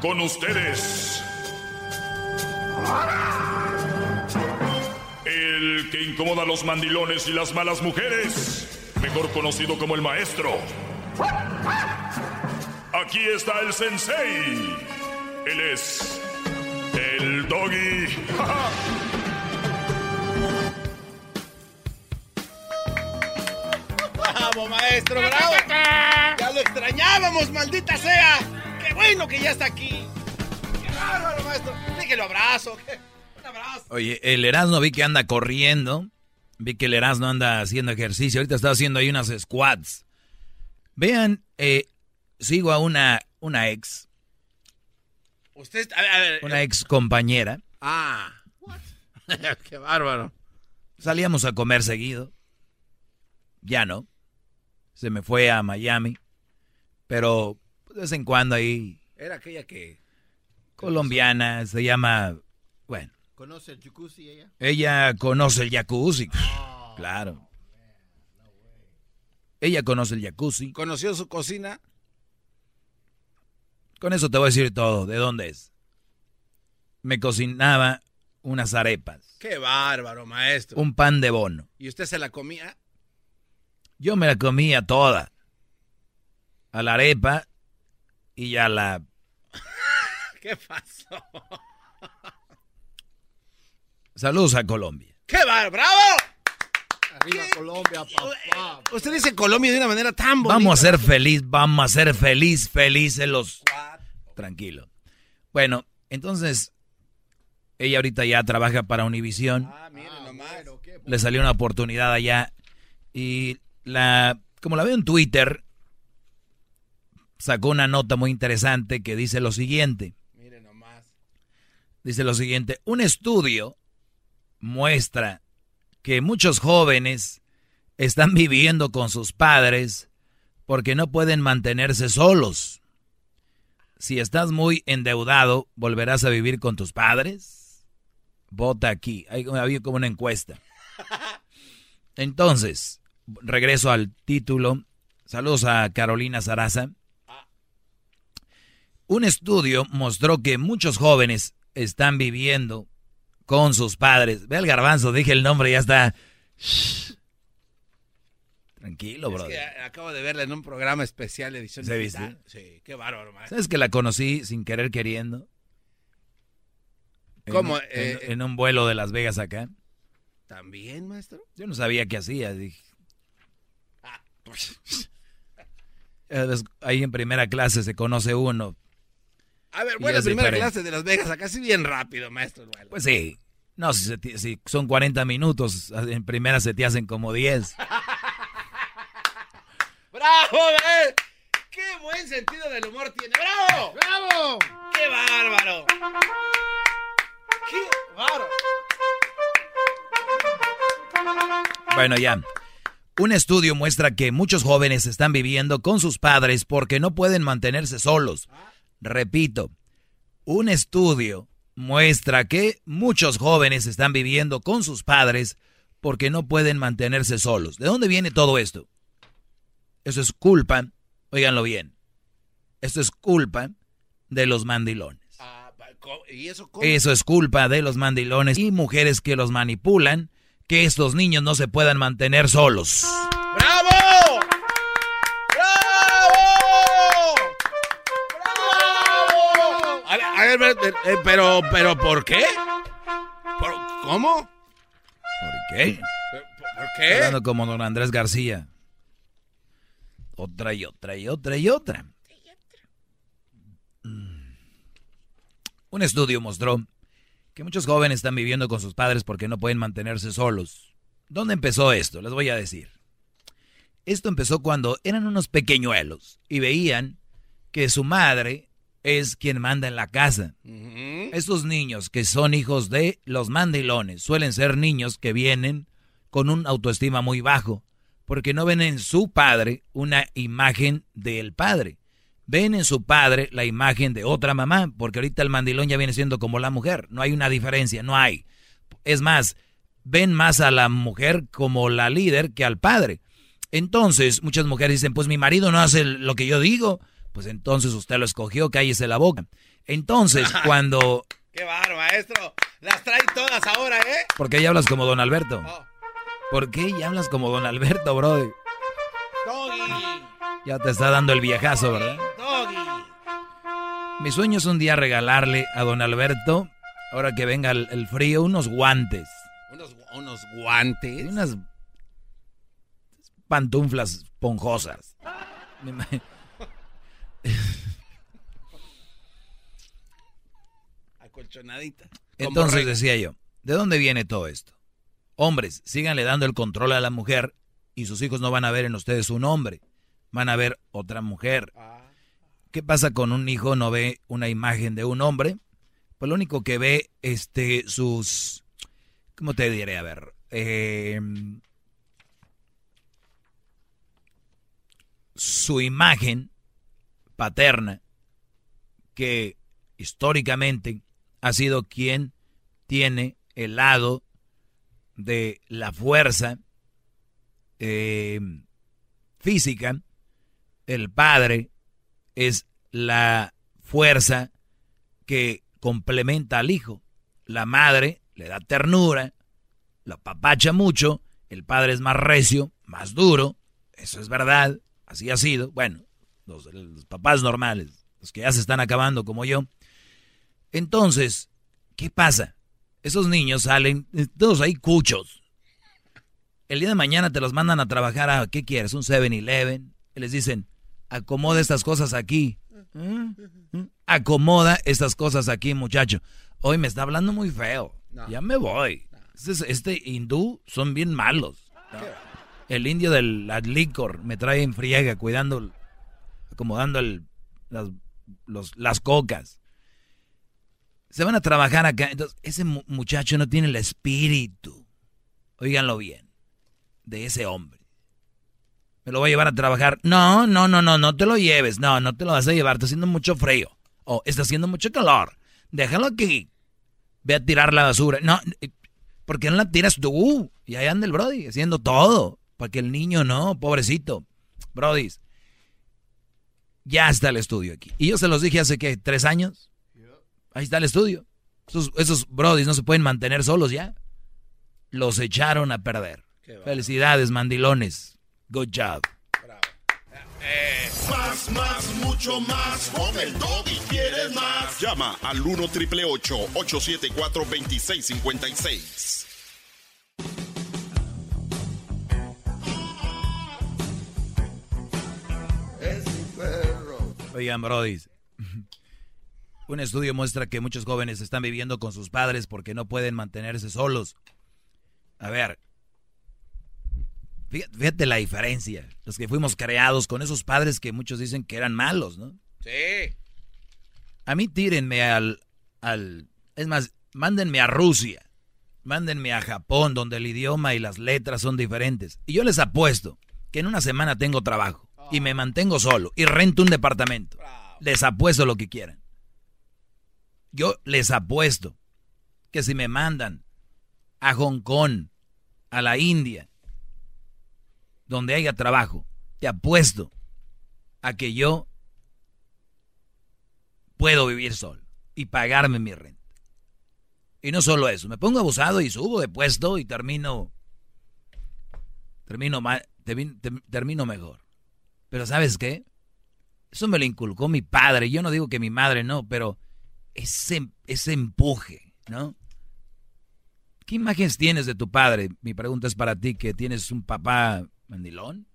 Con ustedes. El que incomoda a los mandilones y las malas mujeres. Mejor conocido como el maestro. Aquí está el sensei. Él es. El doggy. ¡Bravo, maestro! ¡Bravo! ¡Ya lo extrañábamos, maldita sea! ¡Qué bueno que ya está aquí! ¡Qué bárbaro, maestro! Déjelo abrazo. Un abrazo. Oye, el Erasmo vi que anda corriendo. Vi que el Erasmo anda haciendo ejercicio. Ahorita está haciendo ahí unas squats. Vean, eh, sigo a una, una ex, Usted, a ver, a ver. una ex compañera. Ah. ¡Qué bárbaro! Salíamos a comer seguido. Ya no. Se me fue a Miami. Pero de vez en cuando ahí, Era aquella que colombiana, se llama, bueno, conoce el jacuzzi ella. ella conoce el jacuzzi. Claro. Ella conoce el jacuzzi. ¿Conoció su cocina? Con eso te voy a decir todo. ¿De dónde es? Me cocinaba unas arepas, ¡Qué bárbaro, maestro! un pan de bono. ¿Y usted se la comía? Yo me la comía toda. A la arepa y a la... ¿Qué pasó? Saludos a Colombia. ¡Qué bárbaro! ¡Bravo! Arriba Colombia, papá. Usted dice Colombia de una manera tan bonita. Vamos a ser feliz, vamos a ser feliz, felices los... Tranquilo. Bueno, entonces, ella ahorita ya trabaja para Univision. Ah, mire nomás. Le salió una oportunidad allá. Y la, como la veo en Twitter, sacó una nota muy interesante que dice lo siguiente. Mire nomás. Dice lo siguiente, un estudio muestra que muchos jóvenes están viviendo con sus padres porque no pueden mantenerse solos. Si estás muy endeudado, ¿volverás a vivir con tus padres? Vota aquí. Hay, había como una encuesta. Entonces, regreso al título. Saludos a Carolina Saraza. Un estudio mostró que muchos jóvenes están viviendo con sus padres. Ve el garbanzo, dije el nombre, ya está. Shh. Tranquilo, a- acabo de verla en un programa especial de edición ¿Se digital. Sí, qué bárbaro, maestro. ¿Sabes que la conocí sin querer queriendo? En ¿Cómo? Eh, en, en un vuelo de Las Vegas acá. ¿También, maestro? Yo no sabía qué hacía. Dije. Eh, des- Ahí en primera clase se conoce uno. A ver, bueno, primera diferente. clase de Las Vegas, acá sí bien rápido, maestro. Pues sí. No, si, si son 40 minutos, en primera se te hacen como 10. ¡Bravo, eh! ¡Qué buen sentido del humor tiene! ¡Bravo! ¡Bravo! ¡Qué bárbaro! ¡Qué bárbaro! Bueno, ya. Un estudio muestra que muchos jóvenes están viviendo con sus padres porque no pueden mantenerse solos. Repito, un estudio muestra que muchos jóvenes están viviendo con sus padres porque no pueden mantenerse solos. ¿De dónde viene todo esto? Eso es culpa, óiganlo bien, esto es culpa de los mandilones. Ah, pa- co- ¿Y eso? Eso es culpa de los mandilones y mujeres que los manipulan, que estos niños no se puedan mantener solos. Pero, pero, ¿por qué? ¿Por- ¿Cómo? ¿Por qué? ¿Por, por qué? Hablando como don Andrés García. Otra y otra y otra y otra. Mm. Un estudio mostró que muchos jóvenes están viviendo con sus padres porque no pueden mantenerse solos. ¿Dónde empezó esto? Les voy a decir. Esto empezó cuando eran unos pequeñuelos y veían que su madre es quien manda en la casa. Ujú. Estos niños que son hijos de los mandilones suelen ser niños que vienen con un autoestima muy bajo, porque no ven en su padre una imagen del padre. Ven en su padre la imagen de otra mamá, porque ahorita el mandilón ya viene siendo como la mujer. No hay una diferencia, no hay. Es más, ven más a la mujer como la líder que al padre. Entonces, muchas mujeres dicen, pues mi marido no hace lo que yo digo. Pues entonces usted lo escogió, cállese la boca. Entonces, cuando... ¡Qué barro, maestro! Las trae todas ahora, ¿eh? ¿Por qué ya hablas como don Alberto? Oh. ¿Por qué ya hablas como don Alberto, bro? Doggy, Ya te está dando el viejazo, ¿verdad? doggy. Mi sueño es un día regalarle a don Alberto, ahora que venga el, el frío, unos guantes. Unos, unos guantes. Y unas pantuflas esponjosas. Me ima- Acolchonadita. Entonces decía yo, ¿de dónde viene todo esto? Hombres, síganle dando el control a la mujer y sus hijos no van a ver en ustedes un hombre, van a ver otra mujer. ¿Qué pasa con un hijo no ve una imagen de un hombre? Pues lo único que ve, este, sus, ¿cómo te diré? A ver, eh, su imagen paterna, que históricamente ha sido quien tiene el lado de la fuerza eh, física, el padre es la fuerza que complementa al hijo. La madre le da ternura, lo apapacha mucho, el padre es más recio, más duro, eso es verdad, así ha sido. Bueno, los papás normales, los que ya se están acabando como yo. Entonces, ¿qué pasa? Esos niños salen, eh, todos ahí cuchos. El día de mañana te los mandan a trabajar a, ¿qué quieres? Un 7-Eleven. Y les dicen, acomoda estas cosas aquí. ¿Mm? ¿Mm? Acomoda estas cosas aquí, muchacho. Hoy me está hablando muy feo. Ya me voy. Este, este hindú son bien malos. El indio del licor me trae en friega, cuidando, acomodando el, las, los- las cocas. Se van a trabajar acá. Entonces, ese mu- muchacho no tiene el espíritu. Óiganlo bien. De ese hombre. Me lo voy a llevar a trabajar. No, no, no, no, no te lo lleves. No, no te lo vas a llevar. Está haciendo mucho frío. O está haciendo mucho calor. Déjalo aquí. Ve a tirar la basura. No, eh, ¿por qué no la tiras tú? Y ahí anda el Brody haciendo todo. Para que el niño no, pobrecito. Brody. Ya está el estudio aquí. Y yo se los dije hace que tres años. Ahí está el estudio. Esos, esos brodis no se pueden mantener solos ya. Los echaron a perder. Felicidades, mandilones. Good job. Más, más, mucho más. Con el y quieres más. Llama al 1 triple 874 2656. Oigan, brodis. Un estudio muestra que muchos jóvenes están viviendo con sus padres porque no pueden mantenerse solos. A ver, fíjate, la diferencia. Los que fuimos creados con esos padres que muchos dicen que eran malos, ¿no? Sí. A mí tírenme al, al... Es más, mándenme a Rusia. Mándenme a Japón, donde el idioma y las letras son diferentes. Y yo les apuesto que en una semana tengo trabajo. Y me mantengo solo. Y rento un departamento. Les apuesto lo que quieran. Yo les apuesto que si me mandan a Hong Kong, a la India, donde haya trabajo, te apuesto a que yo puedo vivir solo y pagarme mi renta. Y no solo eso, me pongo abusado y subo de puesto y termino termino termino mejor. Pero ¿sabes qué? Eso me lo inculcó mi padre. Yo no digo que mi madre no, pero ese, ese empuje, ¿no? ¿Qué imágenes tienes de tu padre? Mi pregunta es para ti, que tienes un papá mandilón.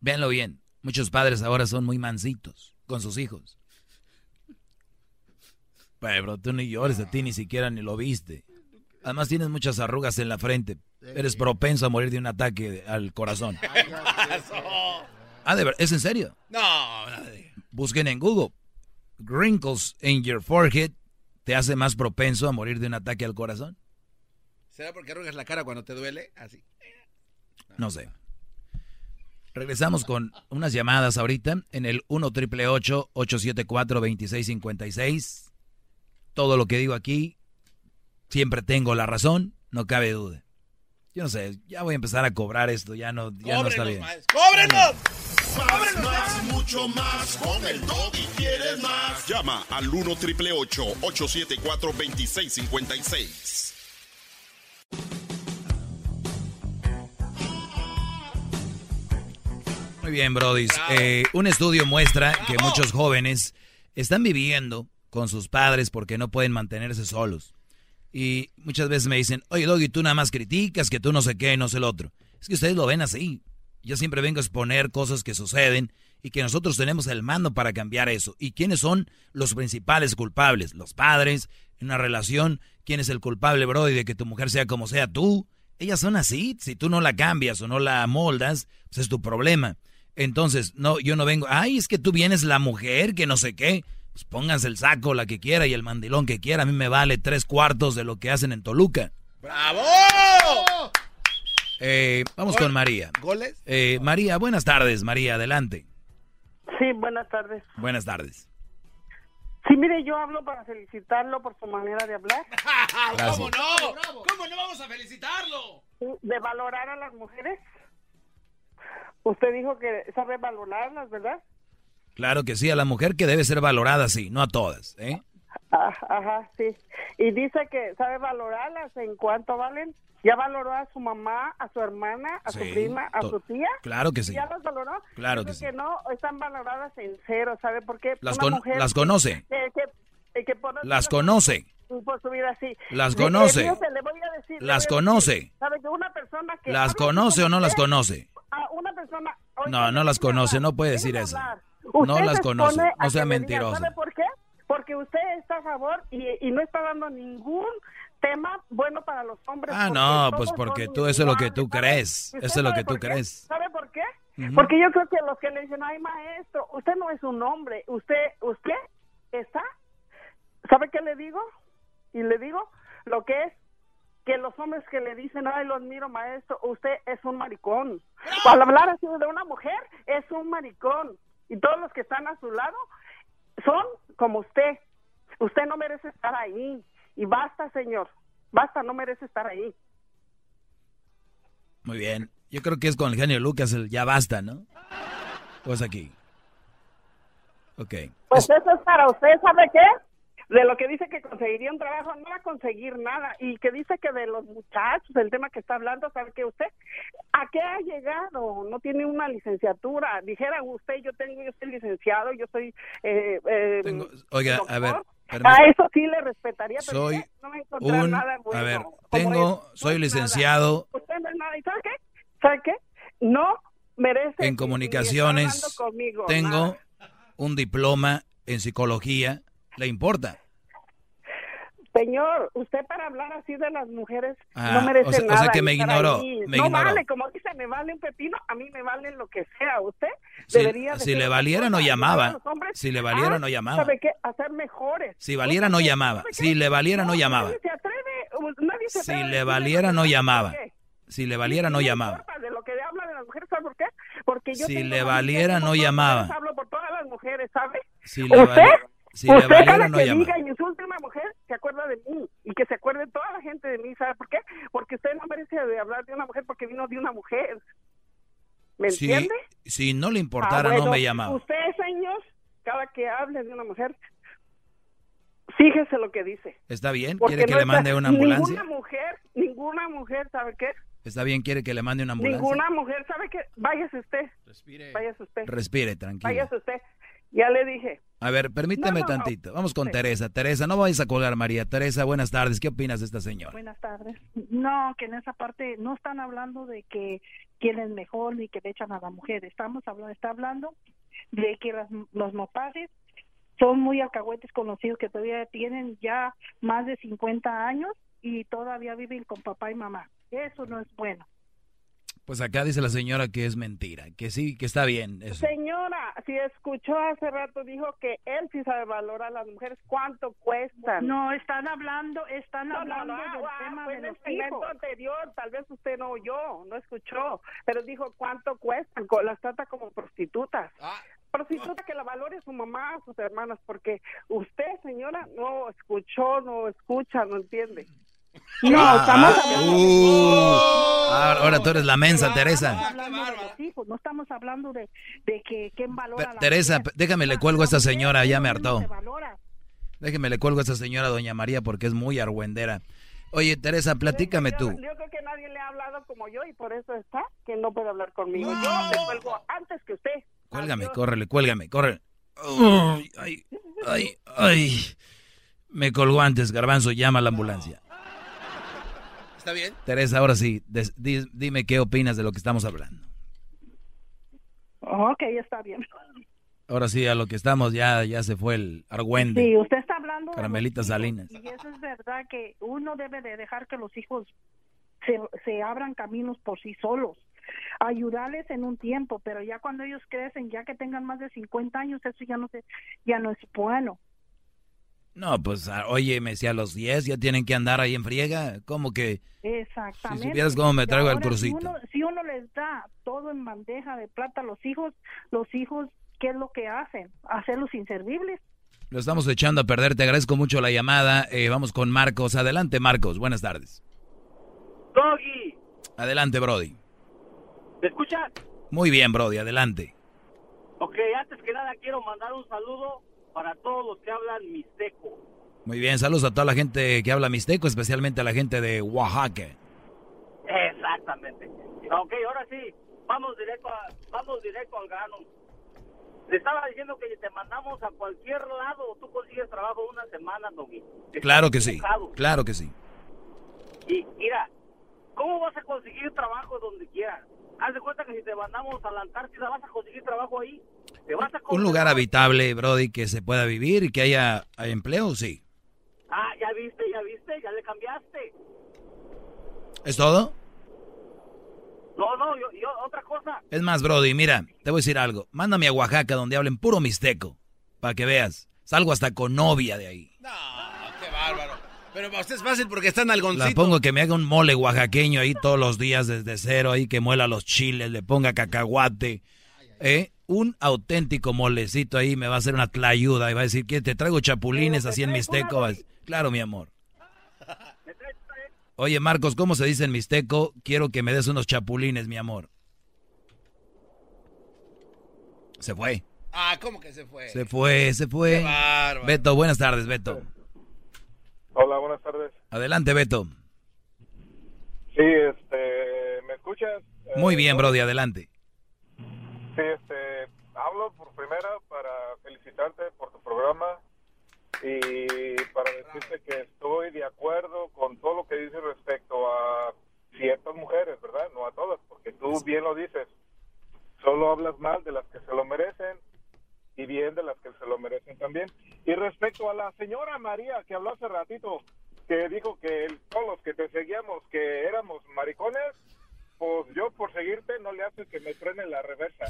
Véanlo bien, muchos padres ahora son muy mansitos con sus hijos. Pero tú ni llores, a ti ni siquiera ni lo viste. Además tienes muchas arrugas en la frente. Eres propenso a morir de un ataque al corazón. Ah, de verdad, ¿es en serio? No, Busquen en Google. Wrinkles in your forehead te hace más propenso a morir de un ataque al corazón. ¿Será porque arrugas la cara cuando te duele? Así. No sé. Regresamos con unas llamadas ahorita en el 1 triple 874 2656. Todo lo que digo aquí, siempre tengo la razón, no cabe duda. Yo no sé, ya voy a empezar a cobrar esto, ya no, ya no está bien. ¡Cóbrenos! Más, más, mucho más. Con el y quieres más. Llama al 1 triple 874 2656. Muy bien, Brody. Eh, un estudio muestra que muchos jóvenes están viviendo con sus padres porque no pueden mantenerse solos. Y muchas veces me dicen, oye, Doggy, tú nada más criticas, que tú no sé qué, no sé el otro. Es que ustedes lo ven así. Yo siempre vengo a exponer cosas que suceden y que nosotros tenemos el mando para cambiar eso. ¿Y quiénes son los principales culpables? Los padres, en una relación, ¿quién es el culpable, Brody, de que tu mujer sea como sea tú? Ellas son así, si tú no la cambias o no la moldas, pues es tu problema. Entonces, no, yo no vengo, ay, es que tú vienes la mujer, que no sé qué. Pues pónganse el saco, la que quiera, y el mandilón que quiera. A mí me vale tres cuartos de lo que hacen en Toluca. ¡Bravo! Eh, vamos con María. ¿Goles? Eh, María, buenas tardes, María, adelante. Sí, buenas tardes. Buenas tardes. Sí, mire, yo hablo para felicitarlo por su manera de hablar, Gracias. ¿Cómo no? ¿Cómo no vamos a felicitarlo? de valorar a las mujeres. Usted dijo que sabe valorarlas, ¿verdad? Claro que sí, a la mujer que debe ser valorada, sí, no a todas, ¿eh? Ah, Ajá, sí. Y dice que sabe valorarlas en cuánto valen. ¿Ya valoró a su mamá, a su hermana, a su Sí, prima, a su tía? Claro que sí. ¿Ya las valoró? Claro que creo sí. no, están valoradas en cero, ¿sabe por qué? Las con- las que- conoce. que- que- que por- Las conoce. por su vida. Las conoce. le- le voy a decir- Las conoce. decir, ¿Sabe que una persona que ¿Las conoce o no las conoce? a una persona oiga, No, no las conoce, no puede decir eso. No las conoce, no sea que mentiroso. ¿Sabe por está a favor y, y no está dando ningún tema bueno para los hombres. Ah, no, pues porque tú, eso es lo que tú crees. ¿Y Eso es lo que tú crees. ¿Sabe por qué? Porque yo creo que los que le dicen, ay, maestro, usted no es un hombre, usted, usted está, ¿sabe qué le digo? Y le digo lo que es que los hombres que le dicen, ay, lo admiro, maestro, usted es un maricón. Al hablar así de una mujer, es un maricón. Y todos los que están a su lado son como usted. Usted no merece estar ahí. Y basta, señor. Basta, no merece estar ahí. Muy bien. Yo creo que es con el genio Lucas el ya basta, ¿no? Pues aquí. Ok. Pues eso es para usted, ¿sabe qué? De lo que dice que conseguiría un trabajo, no va a conseguir nada. Y que dice que de los muchachos, el tema que está hablando, ¿sabe qué usted? ¿A qué ha llegado? No tiene una licenciatura. Dijera usted, yo tengo, yo soy licenciado, yo soy... Eh, eh, Tengo- oiga, a ver, A eso sí le respetaría, pero Soy no a encontrar un- nada a bueno. ver, como tengo- soy licenciado. nada. Usted no es nada. ¿Y sabe qué? ¿Sabe qué? No merece... En comunicaciones conmigo, tengo nada. un diploma en psicología. ¿Le importa? Señor, usted para hablar así de las mujeres Ah, no merece o sea- o sea nada. que me ignoró, me no ignoró. vale, como dice, me vale un pepino, a mí me vale lo que sea. Usted Si- debería de si le valiera, no llamaba. hombres Si le valiera, no llamaba. ¿Sabe qué? A ser mejores. Si valiera, no llamaba. Si le valiera, no llamaba. Nadie se atreve, nadie se Si atreve a le valiera, no llamaba. Si le valiera, no llamaba. De lo que habla de las mujeres, ¿sabe por qué? Porque yo Si le valiera, no llamaba. Hablo por todas las mujeres, ¿sabe? Si le ¿Usted? si le Usted valiera, cada no que llama. diga y insulte a una mujer, de mí. Y que se acuerde toda la gente de mí. ¿Sabe por qué? Porque usted no merece de hablar de una mujer porque vino de una mujer. ¿Me entiende? si no le Ah, importara, bueno, no me llamaba. Usted, señor, cada que hable de una mujer, fíjese lo que dice. ¿Está bien? Porque ¿Quiere que no le mande una ambulancia? Ninguna mujer, ninguna mujer, ¿sabe qué? ¿Está bien? ¿Quiere que le mande una ambulancia? Ninguna mujer, ¿sabe qué? Váyase usted. Váyase usted. Respire, tranquilo. Váyase usted. Ya le dije, A ver, permíteme tantito. Vamos con Teresa. Teresa, no vayas a colgar, María. Teresa, buenas tardes. ¿Qué opinas de esta señora? Buenas tardes. No, que en esa parte no están hablando de que quién es mejor ni que le echan a la mujer. Estamos hablando, está hablando de que las, los mopaces son muy alcahuetes conocidos que todavía tienen ya más de 50 años y todavía viven con papá y mamá. Eso no es bueno. Pues acá dice la señora que es mentira, que sí, que está bien. Eso. Señora, si escuchó hace rato, dijo que él sí sabe valorar a las mujeres, ¿cuánto cuestan? No, están hablando, están hablando del ah, tema fue de en el los segmento hijos. anterior, tal vez usted no oyó, no escuchó, pero dijo cuánto cuestan, las trata como prostitutas. Prostituta que la valore su mamá, sus hermanas, porque usted, señora, no escuchó, no escucha, no entiende. No, Ah, estamos ah, hablando uh. Ahora, ahora tú eres la mensa, Teresa. hijos, no estamos hablando de, de que quién valora la Teresa, déjame le cuelgo a esta señora, ya me hartó. Déjeme le cuelgo a esta señora, doña María, porque es muy argüendera. Oye, Teresa, platícame yo, tú. Yo creo que nadie le ha hablado como yo y por eso está que no puede hablar conmigo. Yo le cuelgo antes que usted. Cuélgame, córrele, cuélgame, córrele. Ay, ay, ay, ay. Me colgó antes, Garbanzo, llama a la ambulancia. ¿Está bien? Teresa, ahora sí, des- di- dime qué opinas de lo que estamos hablando. Ok, está bien. Ahora sí, a lo que estamos ya, ya se fue el argüende. Sí, usted está hablando de Carmelita Salinas. Y eso es verdad que uno debe de dejar que los hijos se, se abran caminos por sí solos. Ayudarles en un tiempo, pero ya cuando ellos crecen, ya que tengan más de 50 años, eso ya no se, ya no es bueno. No, pues, ah, oye, me decía a los 10 ya tienen que andar ahí en friega. ¿Cómo que? Exactamente. Si supieras cómo me traigo el Ahora, crucito. Si uno, si uno les da todo en bandeja de plata a los hijos, los hijos, ¿qué es lo que hacen? Hacerlos inservibles. Lo estamos echando a perder. Te agradezco mucho la llamada. Eh, vamos con Marcos. Adelante, Marcos. Buenas tardes. Doggy, Adelante, Brody. ¿me escuchas? Muy bien, Brody. Adelante. Ok, antes que nada quiero mandar un saludo para todos los que hablan mixteco. Muy bien. Saludos a toda la gente que habla mixteco, especialmente a la gente de Oaxaca. Exactamente. Ok, ahora sí, vamos directo, a- vamos directo al grano. Le estaba diciendo que te mandamos a cualquier lado, tú consigues trabajo una semana, Doggy. Claro que sí. Claro que sí. Y mira, ¿cómo vas a conseguir trabajo donde quieras? Haz de cuenta que si te mandamos a la Antártida vas a conseguir trabajo ahí. Te vas a Un lugar habitable, Brody, que se pueda vivir y que haya haya empleo, sí. Ah, ya viste, ya viste, ya le cambiaste. ¿Es todo? No, no, yo, yo otra cosa. Es más, Brody, mira, te voy a decir algo. Mándame a Oaxaca donde hablen puro mixteco, para que veas. Salgo hasta con novia de ahí. No, qué bárbaro. Pero para usted es fácil porque está en La algoncito. pongo que me haga un mole oaxaqueño ahí todos los días desde cero, ahí que muela los chiles, le ponga cacahuate. ¿eh? Un auténtico molecito ahí me va a hacer una tlayuda y va a decir que te traigo chapulines así en mixteco. Claro, mi amor. Oye, Marcos, ¿cómo se dice en mixteco? Quiero que me des unos chapulines, mi amor. Se fue. Ah, ¿cómo que se fue? Se fue, se fue. Qué bárbaro. Beto, buenas tardes, Beto. Hola, buenas tardes. Adelante, Beto. Sí, este, ¿me escuchas? Eh, Muy bien, Brody, adelante. Sí, este, por primera para felicitarte por tu programa y para decirte que estoy de acuerdo con todo lo que dices respecto a ciertas mujeres, ¿verdad? No a todas, porque tú bien lo dices. Solo hablas mal de las que se lo merecen y bien de las que se lo merecen también. Y respecto a la señora María que habló hace ratito, que dijo que el- todos los que te seguíamos que éramos maricones, pues yo por seguirte no le hace que me frene la reversa.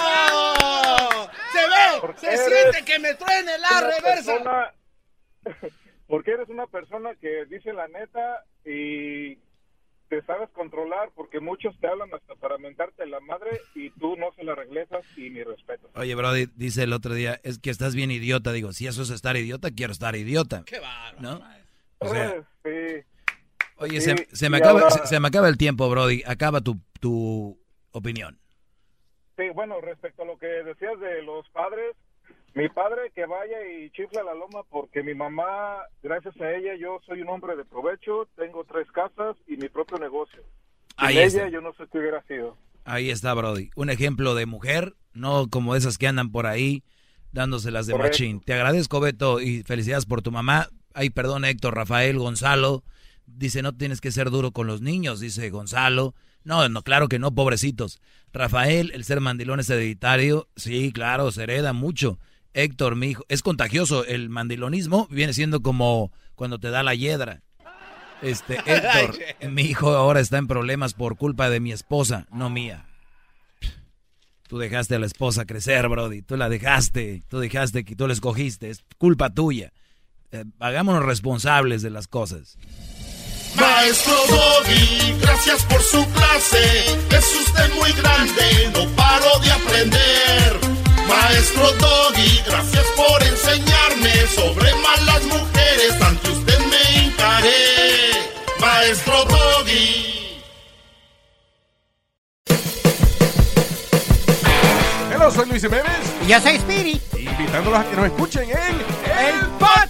¡Bravo! ¡Se ve! Porque ¡Se siente que me truene la una reversa! persona- porque eres una persona que dice la neta y te sabes controlar porque muchos te hablan hasta para mentarte la madre y tú no se la regresas y mi respeto. Oye, Brody, dice el otro día, es que estás bien idiota. Digo, si eso es estar idiota, quiero estar idiota. ¡Qué bárbaro! ¿No? O sea, Eh, sí. Oye, Sí, se, se me acaba, ahora- se, se me acaba el tiempo, Brody. Acaba tu, tu opinión. Sí, bueno, respecto a lo que decías de los padres, mi padre que vaya y chifla la loma porque mi mamá, gracias a ella, yo soy un hombre de provecho, tengo tres casas y mi propio negocio. Sin Ahí ella está. yo no sé qué hubiera sido. Ahí está, Brody. Un ejemplo de mujer, no como esas que andan por ahí dándoselas de Correcto. machín. Te agradezco, Beto, y felicidades por tu mamá. Ay, perdón, Héctor, Rafael, Gonzalo. Dice, no tienes que ser duro con los niños, dice Gonzalo. No, no, claro que no, pobrecitos. Rafael, el ser mandilón es hereditario. Sí, claro, se hereda mucho. Héctor, mi hijo, es contagioso. El mandilonismo viene siendo como cuando te da la hiedra. Este, Héctor, mi hijo ahora está en problemas por culpa de mi esposa, no mía. Tú dejaste a la esposa crecer, Brody. Tú la dejaste. Tú dejaste que tú la escogiste. Es culpa tuya. Eh, hagámonos responsables de las cosas. Maestro Doggy, gracias por su clase. Es usted muy grande, no paro de aprender. Maestro Doggy, gracias por enseñarme sobre malas mujeres. Ante usted me hincaré. Maestro Doggy. Hello, soy Luis Jiménez. Y yo soy Speedy. Invitándolos a que nos escuchen en El Podcast.